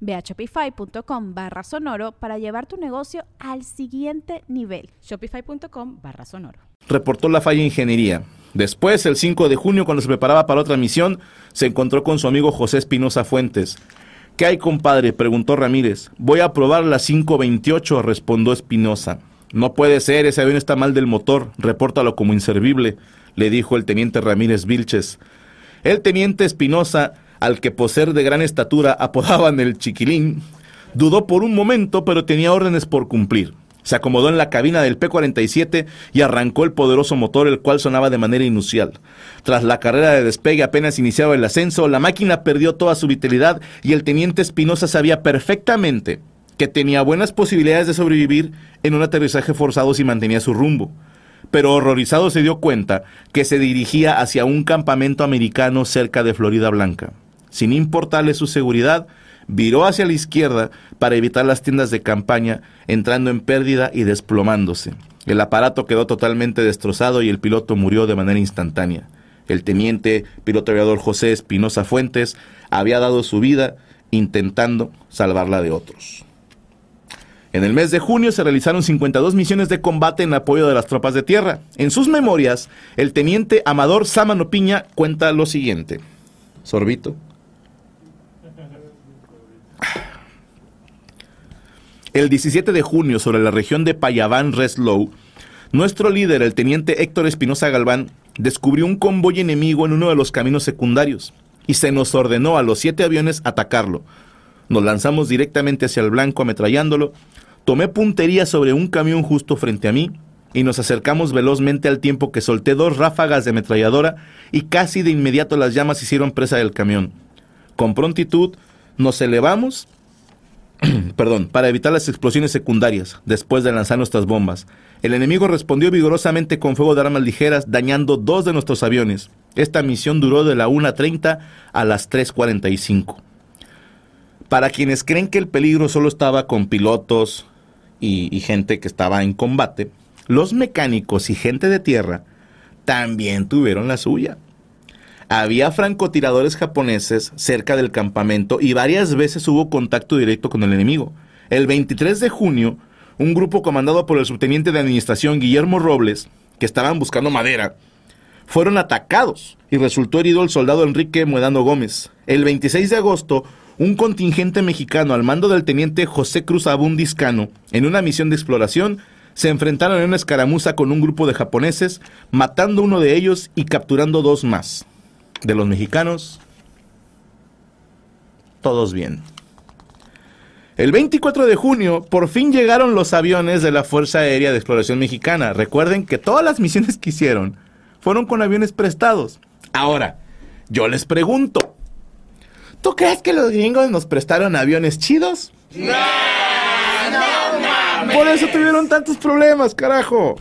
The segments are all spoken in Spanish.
Ve a shopify.com barra sonoro para llevar tu negocio al siguiente nivel. Shopify.com barra sonoro. Reportó la falla ingeniería. Después, el 5 de junio, cuando se preparaba para otra misión, se encontró con su amigo José Espinosa Fuentes. ¿Qué hay, compadre? preguntó Ramírez. Voy a probar la 528, respondió Espinosa. No puede ser, ese avión está mal del motor, repórtalo como inservible, le dijo el teniente Ramírez Vilches. El teniente Espinosa al que por ser de gran estatura apodaban el chiquilín, dudó por un momento, pero tenía órdenes por cumplir. Se acomodó en la cabina del P-47 y arrancó el poderoso motor, el cual sonaba de manera inusual. Tras la carrera de despegue apenas iniciaba el ascenso, la máquina perdió toda su vitalidad y el teniente Espinosa sabía perfectamente que tenía buenas posibilidades de sobrevivir en un aterrizaje forzado si mantenía su rumbo pero horrorizado se dio cuenta que se dirigía hacia un campamento americano cerca de Florida Blanca sin importarle su seguridad, viró hacia la izquierda para evitar las tiendas de campaña, entrando en pérdida y desplomándose. El aparato quedó totalmente destrozado y el piloto murió de manera instantánea. El teniente piloto aviador José Espinosa Fuentes había dado su vida intentando salvarla de otros. En el mes de junio se realizaron 52 misiones de combate en apoyo de las tropas de tierra. En sus memorias, el teniente Amador Sámano Piña cuenta lo siguiente. Sorbito. El 17 de junio, sobre la región de Payaván Reslow, nuestro líder, el teniente Héctor Espinosa Galván, descubrió un convoy enemigo en uno de los caminos secundarios y se nos ordenó a los siete aviones atacarlo. Nos lanzamos directamente hacia el blanco ametrallándolo, tomé puntería sobre un camión justo frente a mí y nos acercamos velozmente al tiempo que solté dos ráfagas de ametralladora y casi de inmediato las llamas hicieron presa del camión. Con prontitud nos elevamos perdón, para evitar las explosiones secundarias después de lanzar nuestras bombas. El enemigo respondió vigorosamente con fuego de armas ligeras, dañando dos de nuestros aviones. Esta misión duró de la 1.30 a las 3.45. Para quienes creen que el peligro solo estaba con pilotos y, y gente que estaba en combate, los mecánicos y gente de tierra también tuvieron la suya. Había francotiradores japoneses cerca del campamento y varias veces hubo contacto directo con el enemigo. El 23 de junio, un grupo comandado por el subteniente de administración Guillermo Robles, que estaban buscando madera, fueron atacados y resultó herido el soldado Enrique Muedano Gómez. El 26 de agosto, un contingente mexicano al mando del teniente José Cruz Abundiscano, en una misión de exploración, se enfrentaron en una escaramuza con un grupo de japoneses, matando uno de ellos y capturando dos más de los mexicanos, todos bien. El 24 de junio, por fin llegaron los aviones de la Fuerza Aérea de Exploración Mexicana. Recuerden que todas las misiones que hicieron fueron con aviones prestados. Ahora, yo les pregunto, ¿tú crees que los gringos nos prestaron aviones chidos? No, no mames. Por eso tuvieron tantos problemas, carajo.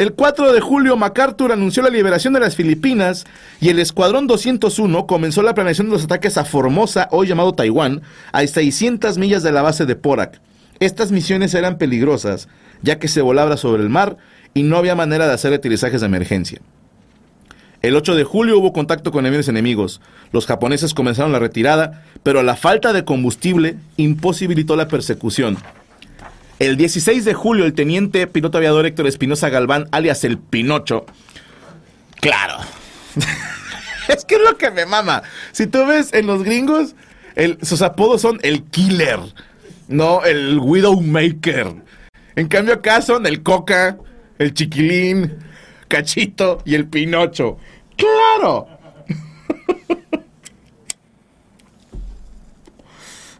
El 4 de julio, MacArthur anunció la liberación de las Filipinas y el Escuadrón 201 comenzó la planeación de los ataques a Formosa, hoy llamado Taiwán, a 600 millas de la base de Porak. Estas misiones eran peligrosas, ya que se volaba sobre el mar y no había manera de hacer aterrizajes de emergencia. El 8 de julio hubo contacto con aviones enemigos. Los japoneses comenzaron la retirada, pero la falta de combustible imposibilitó la persecución. El 16 de julio, el teniente piloto aviador Héctor Espinosa Galván, alias el Pinocho. Claro. es que es lo que me mama. Si tú ves en los gringos, sus apodos son el Killer, no el Widowmaker. En cambio acá son el Coca, el Chiquilín. Cachito y el Pinocho. ¡Claro!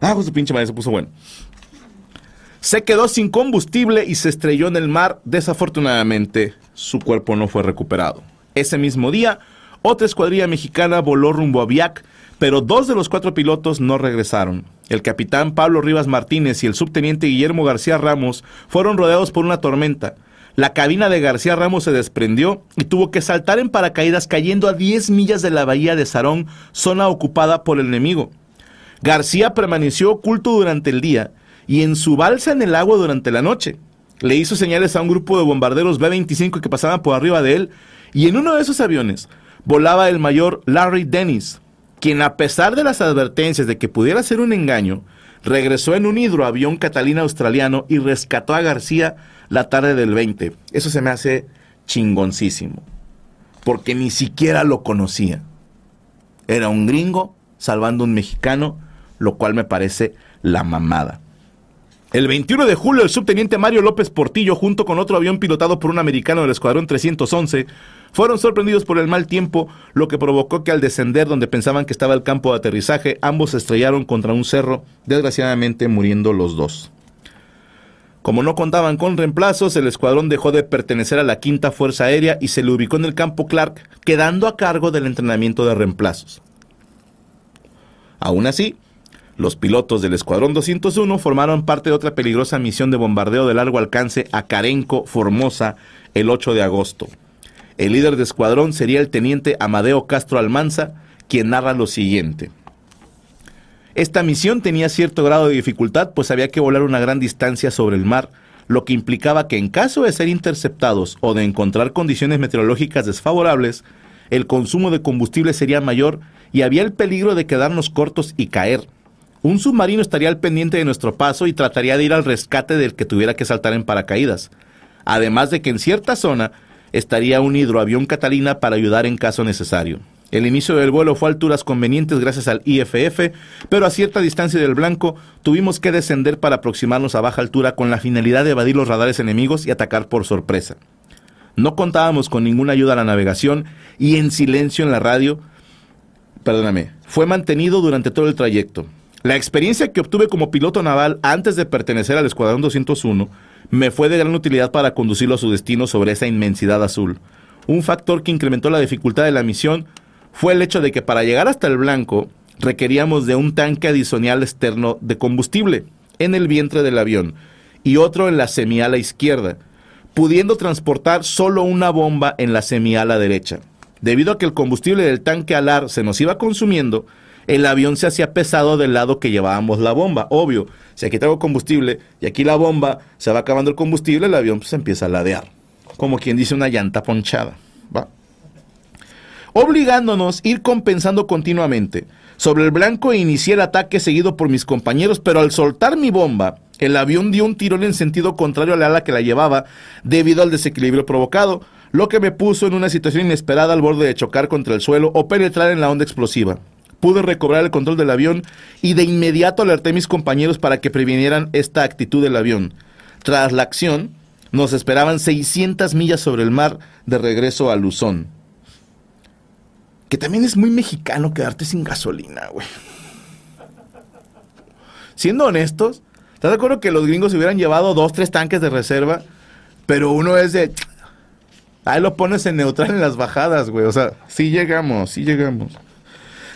ah, pues su pinche madre se puso bueno. Se quedó sin combustible y se estrelló en el mar. Desafortunadamente, su cuerpo no fue recuperado. Ese mismo día, otra escuadrilla mexicana voló rumbo a Viac, pero dos de los cuatro pilotos no regresaron. El capitán Pablo Rivas Martínez y el subteniente Guillermo García Ramos fueron rodeados por una tormenta. La cabina de García Ramos se desprendió y tuvo que saltar en paracaídas cayendo a 10 millas de la bahía de Sarón, zona ocupada por el enemigo. García permaneció oculto durante el día y en su balsa en el agua durante la noche. Le hizo señales a un grupo de bombarderos B-25 que pasaban por arriba de él y en uno de esos aviones volaba el mayor Larry Dennis, quien a pesar de las advertencias de que pudiera ser un engaño, regresó en un hidroavión Catalina australiano y rescató a García la tarde del 20. Eso se me hace chingoncísimo, porque ni siquiera lo conocía. Era un gringo salvando a un mexicano, lo cual me parece la mamada. El 21 de julio, el subteniente Mario López Portillo, junto con otro avión pilotado por un americano del Escuadrón 311, fueron sorprendidos por el mal tiempo, lo que provocó que al descender donde pensaban que estaba el campo de aterrizaje, ambos se estrellaron contra un cerro, desgraciadamente muriendo los dos. Como no contaban con reemplazos, el escuadrón dejó de pertenecer a la Quinta Fuerza Aérea y se le ubicó en el campo Clark, quedando a cargo del entrenamiento de reemplazos. Aún así, los pilotos del Escuadrón 201 formaron parte de otra peligrosa misión de bombardeo de largo alcance a Carenco, Formosa, el 8 de agosto. El líder de escuadrón sería el teniente Amadeo Castro Almanza, quien narra lo siguiente. Esta misión tenía cierto grado de dificultad, pues había que volar una gran distancia sobre el mar, lo que implicaba que en caso de ser interceptados o de encontrar condiciones meteorológicas desfavorables, el consumo de combustible sería mayor y había el peligro de quedarnos cortos y caer. Un submarino estaría al pendiente de nuestro paso y trataría de ir al rescate del que tuviera que saltar en paracaídas. Además de que en cierta zona estaría un hidroavión Catalina para ayudar en caso necesario. El inicio del vuelo fue a alturas convenientes gracias al IFF, pero a cierta distancia del blanco tuvimos que descender para aproximarnos a baja altura con la finalidad de evadir los radares enemigos y atacar por sorpresa. No contábamos con ninguna ayuda a la navegación y en silencio en la radio, perdóname, fue mantenido durante todo el trayecto. La experiencia que obtuve como piloto naval antes de pertenecer al Escuadrón 201 me fue de gran utilidad para conducirlo a su destino sobre esa inmensidad azul. Un factor que incrementó la dificultad de la misión fue el hecho de que para llegar hasta el blanco requeríamos de un tanque adicional externo de combustible en el vientre del avión y otro en la semiala izquierda, pudiendo transportar solo una bomba en la semiala derecha. Debido a que el combustible del tanque alar se nos iba consumiendo, el avión se hacía pesado del lado que llevábamos la bomba. Obvio, si aquí traigo combustible y aquí la bomba se va acabando el combustible, el avión se empieza a ladear. Como quien dice una llanta ponchada. ¿va? Obligándonos a ir compensando continuamente. Sobre el blanco inicié el ataque seguido por mis compañeros, pero al soltar mi bomba, el avión dio un tirón en sentido contrario a la ala que la llevaba debido al desequilibrio provocado, lo que me puso en una situación inesperada al borde de chocar contra el suelo o penetrar en la onda explosiva pude recobrar el control del avión y de inmediato alerté a mis compañeros para que previnieran esta actitud del avión. Tras la acción, nos esperaban 600 millas sobre el mar de regreso a Luzón. Que también es muy mexicano quedarte sin gasolina, güey. Siendo honestos, ¿estás de acuerdo que los gringos se hubieran llevado dos, tres tanques de reserva? Pero uno es de... Ahí lo pones en neutral en las bajadas, güey. O sea, sí llegamos, sí llegamos.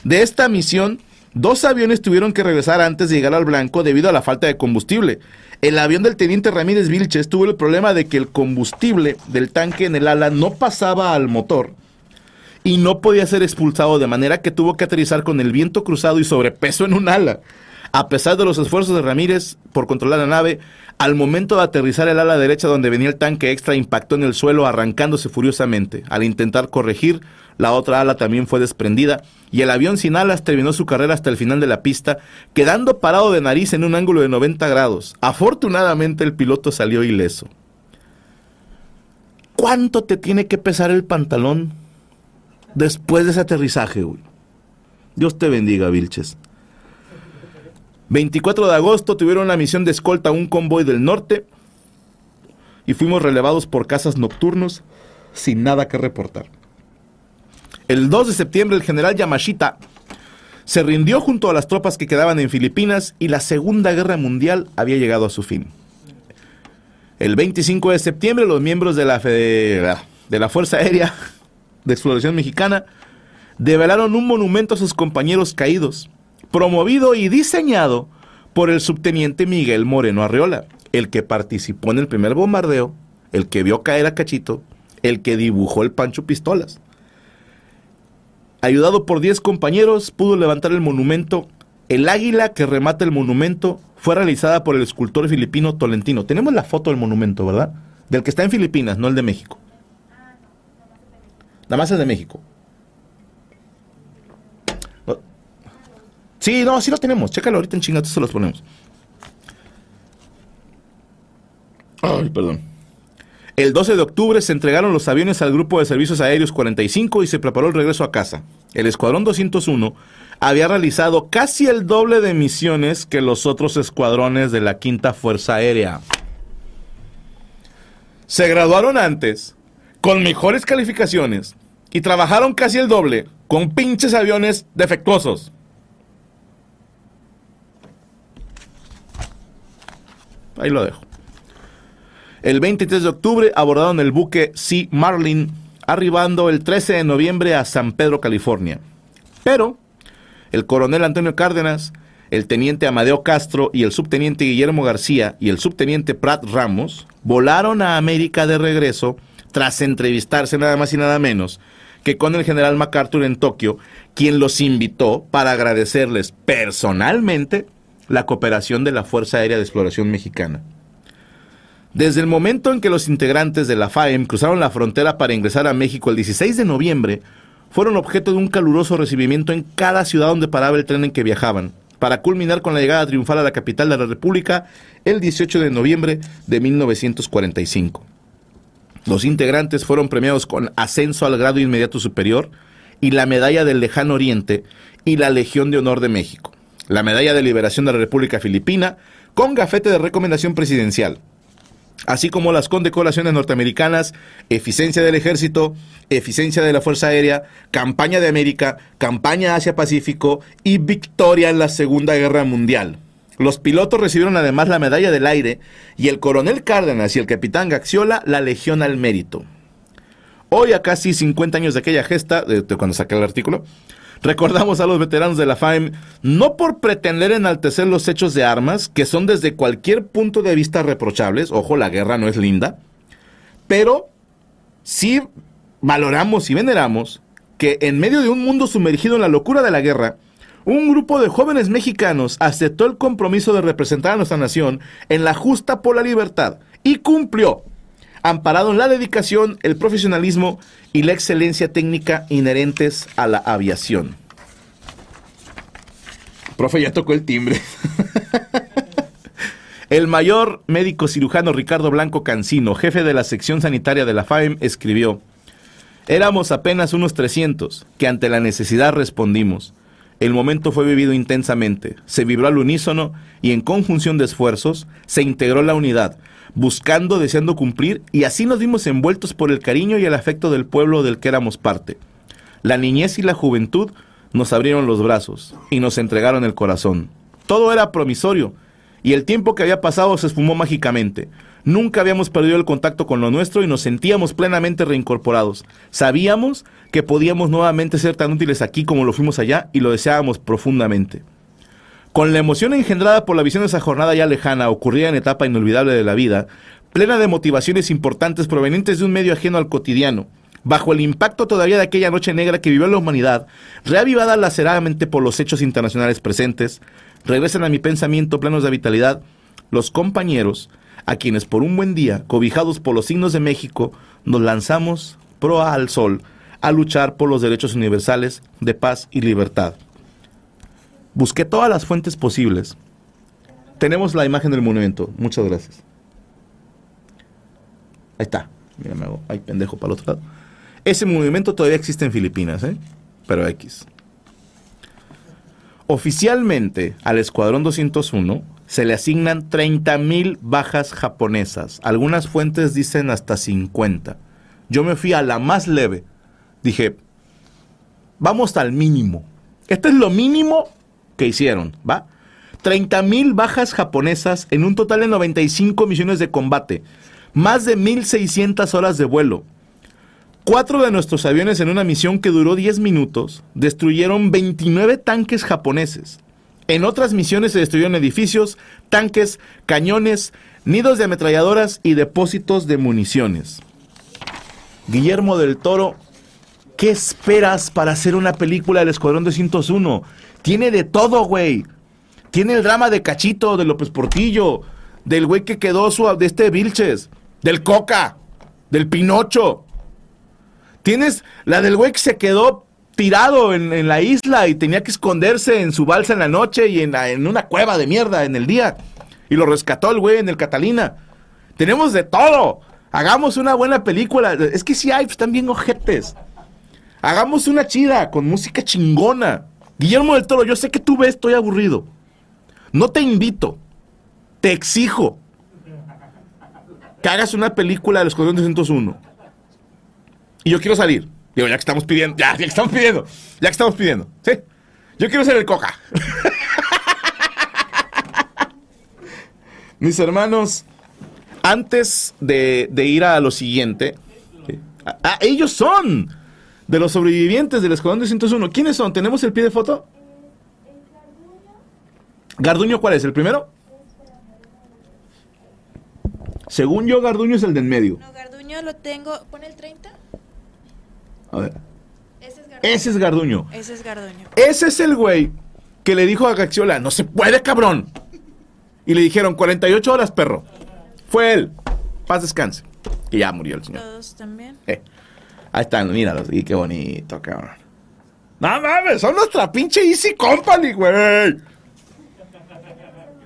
De esta misión, dos aviones tuvieron que regresar antes de llegar al blanco debido a la falta de combustible. El avión del teniente Ramírez Vilches tuvo el problema de que el combustible del tanque en el ala no pasaba al motor y no podía ser expulsado de manera que tuvo que aterrizar con el viento cruzado y sobrepeso en un ala. A pesar de los esfuerzos de Ramírez por controlar la nave, al momento de aterrizar el ala derecha donde venía el tanque extra impactó en el suelo arrancándose furiosamente. Al intentar corregir, la otra ala también fue desprendida y el avión sin alas terminó su carrera hasta el final de la pista, quedando parado de nariz en un ángulo de 90 grados. Afortunadamente el piloto salió ileso. ¿Cuánto te tiene que pesar el pantalón después de ese aterrizaje, güey? Dios te bendiga, Vilches. 24 de agosto tuvieron la misión de escolta a un convoy del norte y fuimos relevados por cazas nocturnos sin nada que reportar. El 2 de septiembre el general Yamashita se rindió junto a las tropas que quedaban en Filipinas y la Segunda Guerra Mundial había llegado a su fin. El 25 de septiembre los miembros de la, de la Fuerza Aérea de Exploración Mexicana develaron un monumento a sus compañeros caídos, promovido y diseñado por el subteniente Miguel Moreno Arreola, el que participó en el primer bombardeo, el que vio caer a Cachito, el que dibujó el Pancho Pistolas. Ayudado por 10 compañeros, pudo levantar el monumento. El águila que remata el monumento fue realizada por el escultor filipino Tolentino. Tenemos la foto del monumento, ¿verdad? Del que está en Filipinas, no el de México. Nada más el de México. Sí, no, sí lo tenemos. Chécalo ahorita en chingados, se los ponemos. Ay, perdón. El 12 de octubre se entregaron los aviones al Grupo de Servicios Aéreos 45 y se preparó el regreso a casa. El Escuadrón 201 había realizado casi el doble de misiones que los otros escuadrones de la Quinta Fuerza Aérea. Se graduaron antes, con mejores calificaciones, y trabajaron casi el doble con pinches aviones defectuosos. Ahí lo dejo. El 23 de octubre abordaron el buque Sea Marlin, arribando el 13 de noviembre a San Pedro, California. Pero el coronel Antonio Cárdenas, el teniente Amadeo Castro y el subteniente Guillermo García y el subteniente Pratt Ramos volaron a América de regreso tras entrevistarse nada más y nada menos que con el general MacArthur en Tokio, quien los invitó para agradecerles personalmente la cooperación de la Fuerza Aérea de Exploración Mexicana. Desde el momento en que los integrantes de la FAEM cruzaron la frontera para ingresar a México el 16 de noviembre, fueron objeto de un caluroso recibimiento en cada ciudad donde paraba el tren en que viajaban, para culminar con la llegada triunfal a la capital de la República el 18 de noviembre de 1945. Los integrantes fueron premiados con ascenso al grado inmediato superior y la Medalla del Lejano Oriente y la Legión de Honor de México, la Medalla de Liberación de la República Filipina con gafete de recomendación presidencial, así como las condecoraciones norteamericanas, eficiencia del ejército, eficiencia de la Fuerza Aérea, campaña de América, campaña Asia-Pacífico y victoria en la Segunda Guerra Mundial. Los pilotos recibieron además la medalla del aire y el coronel Cárdenas y el capitán Gaxiola la Legión al Mérito. Hoy, a casi 50 años de aquella gesta, de, cuando saqué el artículo, Recordamos a los veteranos de la FAEM no por pretender enaltecer los hechos de armas, que son desde cualquier punto de vista reprochables, ojo, la guerra no es linda, pero sí valoramos y veneramos que en medio de un mundo sumergido en la locura de la guerra, un grupo de jóvenes mexicanos aceptó el compromiso de representar a nuestra nación en la justa por la libertad y cumplió amparado en la dedicación, el profesionalismo y la excelencia técnica inherentes a la aviación. Profe, ya tocó el timbre. el mayor médico cirujano Ricardo Blanco Cancino, jefe de la sección sanitaria de la FAEM, escribió, Éramos apenas unos 300, que ante la necesidad respondimos. El momento fue vivido intensamente, se vibró al unísono y en conjunción de esfuerzos se integró la unidad, buscando, deseando cumplir, y así nos vimos envueltos por el cariño y el afecto del pueblo del que éramos parte. La niñez y la juventud nos abrieron los brazos y nos entregaron el corazón. Todo era promisorio, y el tiempo que había pasado se esfumó mágicamente. Nunca habíamos perdido el contacto con lo nuestro y nos sentíamos plenamente reincorporados. Sabíamos que podíamos nuevamente ser tan útiles aquí como lo fuimos allá y lo deseábamos profundamente. Con la emoción engendrada por la visión de esa jornada ya lejana, ocurrida en etapa inolvidable de la vida, plena de motivaciones importantes provenientes de un medio ajeno al cotidiano, bajo el impacto todavía de aquella noche negra que vivió la humanidad, reavivada laceradamente por los hechos internacionales presentes, regresan a mi pensamiento plenos de vitalidad los compañeros a quienes por un buen día, cobijados por los signos de México, nos lanzamos proa al sol a luchar por los derechos universales de paz y libertad. Busqué todas las fuentes posibles. Tenemos la imagen del monumento. Muchas gracias. Ahí está. Mira, me hago. Ay, pendejo para el otro lado. Ese monumento todavía existe en Filipinas, ¿eh? Pero X. Oficialmente al Escuadrón 201 se le asignan 30.000 bajas japonesas. Algunas fuentes dicen hasta 50. Yo me fui a la más leve. Dije, vamos al mínimo. Este es lo mínimo que hicieron, ¿va? 30 mil bajas japonesas en un total de 95 misiones de combate. Más de 1.600 horas de vuelo. Cuatro de nuestros aviones en una misión que duró 10 minutos destruyeron 29 tanques japoneses. En otras misiones se destruyeron edificios, tanques, cañones, nidos de ametralladoras y depósitos de municiones. Guillermo del Toro, ¿qué esperas para hacer una película del Escuadrón 201? Tiene de todo, güey. Tiene el drama de Cachito, de López Portillo, del güey que quedó su, de este Vilches, del Coca, del Pinocho. Tienes la del güey que se quedó tirado en, la isla y tenía que esconderse en su balsa en la noche y en, una cueva de mierda en el día. Y lo rescató el güey en el Catalina. Tenemos de todo. Hagamos una buena película. Es que si hay, pues, están bien ojetes. Hagamos una chida, con música chingona. Guillermo del Toro, yo sé que tú ves, estoy aburrido. No te invito. Te exijo. Que hagas una película del Escuadrón 201. Y yo quiero salir. Digo, ya que estamos pidiendo, ya, ya que estamos pidiendo, ya que estamos pidiendo, ¿sí? Yo quiero ser el coca. Mis hermanos, antes de, ir a lo siguiente, ellos son de los sobrevivientes del Escuadrón 201. ¿Quiénes son? ¿Tenemos el pie de foto? ¿Garduño cuál es? ¿El primero? Según yo, Garduño es el del medio. No, Garduño lo tengo. ¿Pone el 30? A ver. Ese es Garduño. Ese es Garduño. Ese es el güey que le dijo a Gaxiola, no se puede, cabrón. Y le dijeron, 48 horas, perro. Fue él. Paz descanse. Que ya murió el señor. Todos también. Eh. Ahí están, míralos. Y qué bonito, cabrón. No mames, son nuestra pinche Easy Company, güey. Un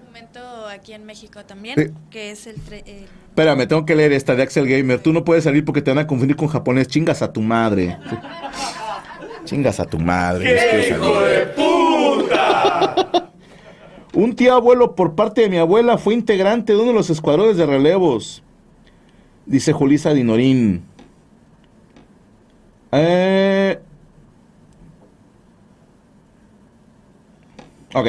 momento aquí en México también, que es el, el... Espérame, tengo que leer esta de Axel Gamer. Tú no puedes salir porque te van a confundir con japonés. Chingas a tu madre. Chingas a tu madre. ¡Qué hijo de puta! Un tío abuelo por parte de mi abuela fue integrante de uno de los escuadrones de relevos. Dice Julisa Dinorín. Eh... Ok.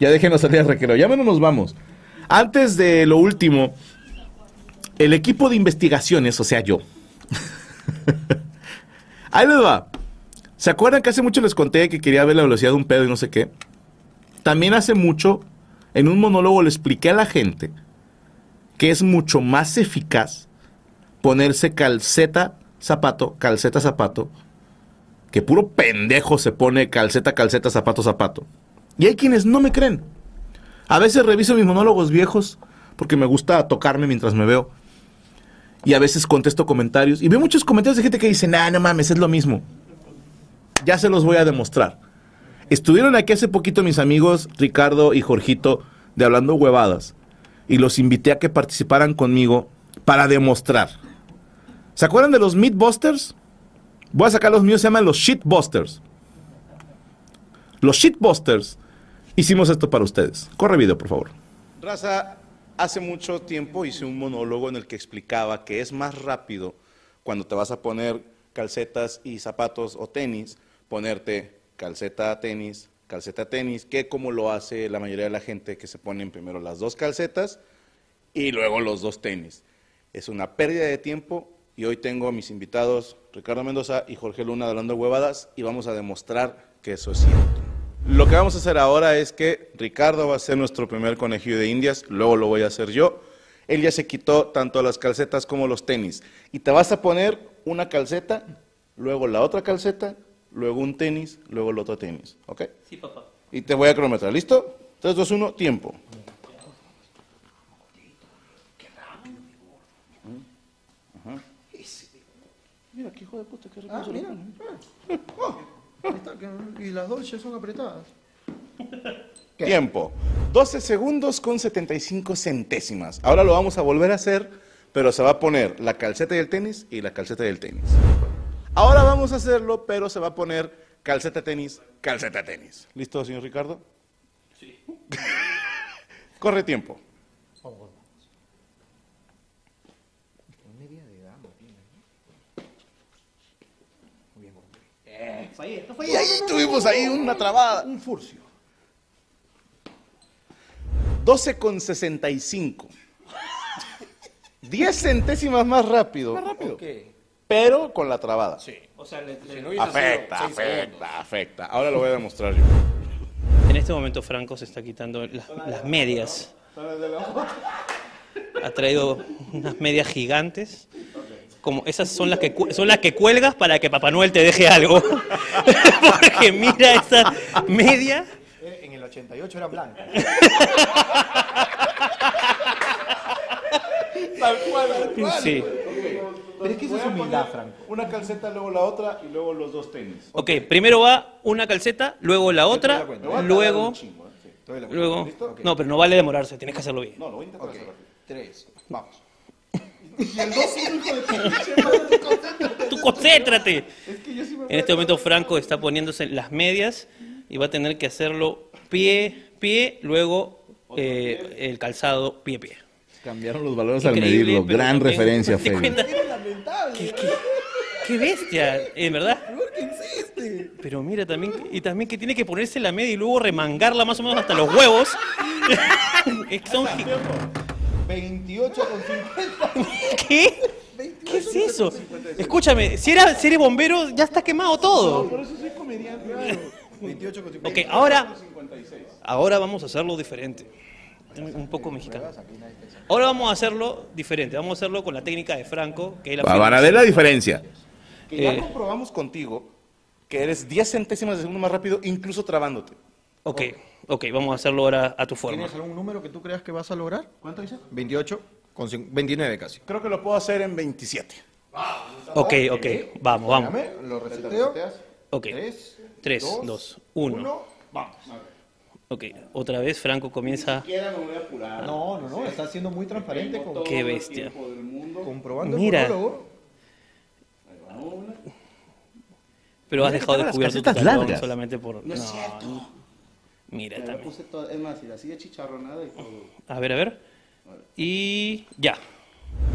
Ya déjenos salir al recreo. Ya menos nos vamos. Antes de lo último, el equipo de investigaciones, o sea, yo. Ahí les va. ¿Se acuerdan que hace mucho les conté que quería ver la velocidad de un pedo y no sé qué? También hace mucho, en un monólogo le expliqué a la gente que es mucho más eficaz ponerse calceta, zapato, calceta, zapato, que puro pendejo se pone calceta, calceta, zapato, zapato. Y hay quienes no me creen. A veces reviso mis monólogos viejos porque me gusta tocarme mientras me veo. Y a veces contesto comentarios. Y veo muchos comentarios de gente que dice, nah, no mames, es lo mismo. Ya se los voy a demostrar. Estuvieron aquí hace poquito mis amigos Ricardo y Jorgito de Hablando Huevadas y los invité a que participaran conmigo para demostrar. ¿Se acuerdan de los Meatbusters? Voy a sacar los míos, se llaman los Shitbusters. Los Shitbusters hicimos esto para ustedes. Corre video, por favor. Raza, hace mucho tiempo hice un monólogo en el que explicaba que es más rápido cuando te vas a poner calcetas y zapatos o tenis, ponerte calceta tenis, calceta tenis, que como lo hace la mayoría de la gente que se ponen primero las dos calcetas y luego los dos tenis. Es una pérdida de tiempo y hoy tengo a mis invitados Ricardo Mendoza y Jorge Luna de Hablando Huevadas y vamos a demostrar que eso es cierto. Lo que vamos a hacer ahora es que Ricardo va a ser nuestro primer conejillo de indias, luego lo voy a hacer yo. Él ya se quitó tanto las calcetas como los tenis. Y te vas a poner una calceta, luego la otra calceta luego un tenis, luego el otro tenis. ¿Ok? Sí, papá. Y te voy a cronometrar. ¿Listo? 3, 2, 1, tiempo. Mira, qué hijo de puta, qué ah, mira. Oh, y las dos ya son apretadas. Tiempo. 12 segundos con 75 centésimas. Ahora lo vamos a volver a hacer, pero se va a poner la calceta del tenis y la calceta del tenis. Ahora vamos a hacerlo, pero se va a poner calceta tenis, calceta tenis. ¿Listo, señor Ricardo? Sí. Corre tiempo. Y ahí tuvimos ahí una trabada. Un furcio. 12 con 65. 10 centésimas más rápido. Más rápido. Pero con la trabada. Sí. O sea, le- le- Afecta, afecta, afecta. Ahora lo voy a demostrar yo. en este momento Franco se está quitando las, las medias. Ha traído unas medias gigantes. Como esas son las que son las que cuelgas para que Papá Noel te deje algo. Porque mira esa media. En el 88 era blanca. Tal cual, tal cual. Sí. Pero es que eso es humildad, Franco. Una calceta, luego la otra y luego los dos tenis. Ok, primero va una calceta, luego la otra, luego, chingo, ¿eh? Sí. La luego. ¿Listo? No, pero no vale demorarse, tienes que hacerlo bien. No, lo voy a intentar hacer rápido. Tres. Vamos. Tú concéntrate. En este momento Franco está poniéndose las medias y va a tener que hacerlo pie, pie, luego eh, el calzado pie, pie. Cambiaron los valores al medirlo. pero Gran también referencia, te cuenta- ¿Qué, qué, qué bestia, en verdad. Pero mira también, y también que tiene que ponerse la media y luego remangarla más o menos hasta los huevos. Es que son gi- 28 con 50. ¿Qué? ¿Qué es eso? Escúchame, si, era, si eres bombero, ya está quemado todo. 28 con 50. Ok, ahora, ahora vamos a hacerlo diferente. Un poco mexicano. Ahora vamos a hacerlo diferente. Vamos a hacerlo con la técnica de Franco, que es la Van a ver la diferencia. Que ya Eh. comprobamos contigo que eres 10 centésimas de segundo más rápido, incluso trabándote. Ok, ok, vamos a hacerlo ahora a tu forma. ¿Tienes algún número que tú creas que vas a lograr? ¿Cuánto dices? 28 con cin- 29 casi. Creo que lo puedo hacer en 27. Ok, ok, vamos, vamos. Espérame, lo reseteo. Ok, 3, 3, 2, 1. 1. Vamos. Ok, otra vez Franco comienza. Quiera, me voy a apurar. No, no, no, está siendo muy transparente con, Qué bestia. comprobando Mira. el monólogo. Pero has dejado tengo las descubierto tu talón largas. solamente por. No es no, cierto. Mira la también. puse toda, es más, y así de chicharronada y todo. A ver, a ver. Y ya.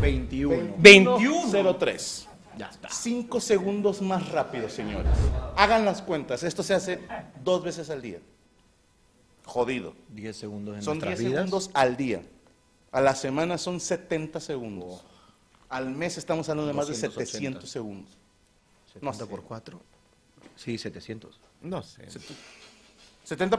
21. 21. 03. Ya está. 5 segundos más rápido, señores. Hagan las cuentas. Esto se hace dos veces al día. Jodido. 10 segundos en Son 10 nuestras vidas. segundos al día. A la semana son 70 segundos. Al mes estamos hablando de más de 280. 700 segundos. 70 No sé. por 4. Sí, 700. No sé. 70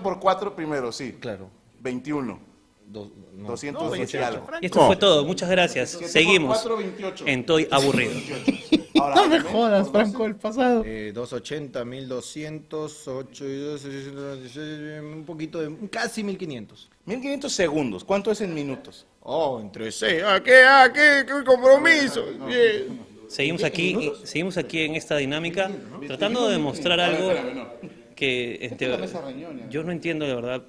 por 4 primero, sí. Claro. 21. Dos- no. 200 y algo. Y esto fue todo. Muchas gracias. Seguimos. cuatro, 28. En Toy Aburrido. Ahora, No me jodas, Franco, 12. el pasado. Eh, 280, 1200, 8 y 2, 696, un poquito de. casi 1500. 1500 segundos. ¿Cuánto es en minutos? Oh, entre 6. ¿A qué? ¿A qué? ¿Qué compromiso? Bien. Seguimos aquí, seguimos aquí en esta dinámica, tratando de demostrar algo que este, la mesa yo no entiendo de verdad.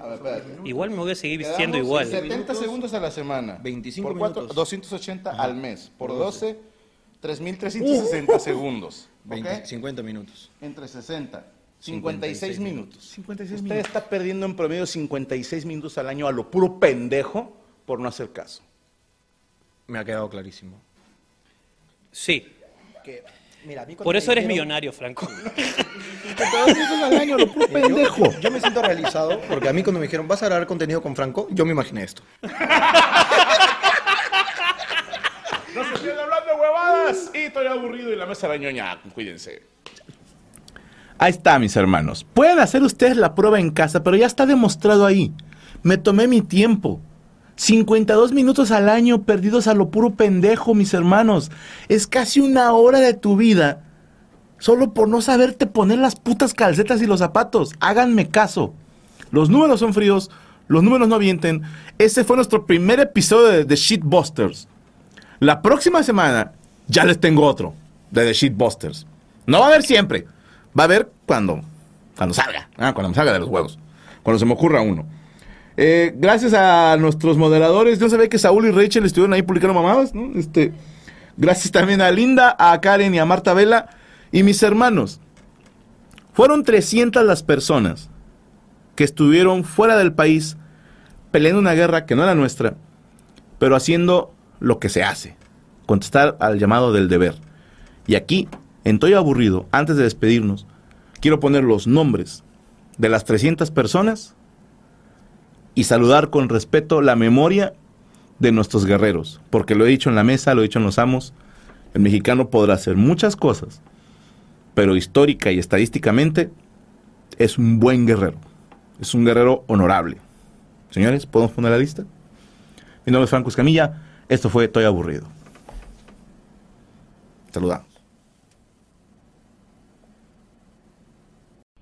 A ver, espérate. Igual me voy a seguir Quedamos vistiendo igual. 70 segundos a la semana. 25 por cuatro, minutos. 280 al mes. Por 12, 3.360 segundos. ¿ok? 20, 50 minutos. Entre 60. 56 56 minutos. Usted está perdiendo en promedio 56 minutos al año a lo puro pendejo por no hacer caso. Me ha quedado clarísimo. Sí, Que, mira, a mí cuando por eso eres dijeron- millonario, Franco. al año, lo puro pendejo. Yo, yo me siento realizado porque a mí cuando me dijeron vas a grabar contenido con Franco, yo me imaginé esto. No se estoy hablando de huevadas y estoy aburrido y la mesa rañoña. Cuídense. Ahí está, mis hermanos. Pueden hacer ustedes la prueba en casa, pero ya está demostrado ahí. Me tomé mi tiempo. 52 minutos al año perdidos a lo puro pendejo, mis hermanos. Es casi una hora de tu vida solo por no saberte poner las putas calcetas y los zapatos. Háganme caso. Los números son fríos, los números no avienten. Ese fue nuestro primer episodio de The Shitbusters. La próxima semana ya les tengo otro de The Shitbusters. No va a haber siempre. Va a haber cuando, cuando salga. ah, cuando me salga de los huevos. Cuando se me ocurra uno. Eh, gracias a nuestros moderadores. Yo sabía que Saúl y Rachel estuvieron ahí publicando mamadas. ¿no? Este, gracias también a Linda, a Karen y a Marta Vela. Y mis hermanos. Fueron 300 las personas que estuvieron fuera del país peleando una guerra que no era nuestra, pero haciendo lo que se hace, contestar al llamado del deber. Y aquí en Toy Aburrido, antes de despedirnos, quiero poner los nombres de las 300 personas y saludar con respeto la memoria de nuestros guerreros, porque lo he dicho en la mesa, lo he dicho en los amos, el mexicano podrá hacer muchas cosas, pero histórica y estadísticamente es un buen guerrero, es un guerrero honorable. Señores, ¿podemos poner la lista? Mi nombre es Franco Escamilla, esto fue Estoy Aburrido. Saludamos.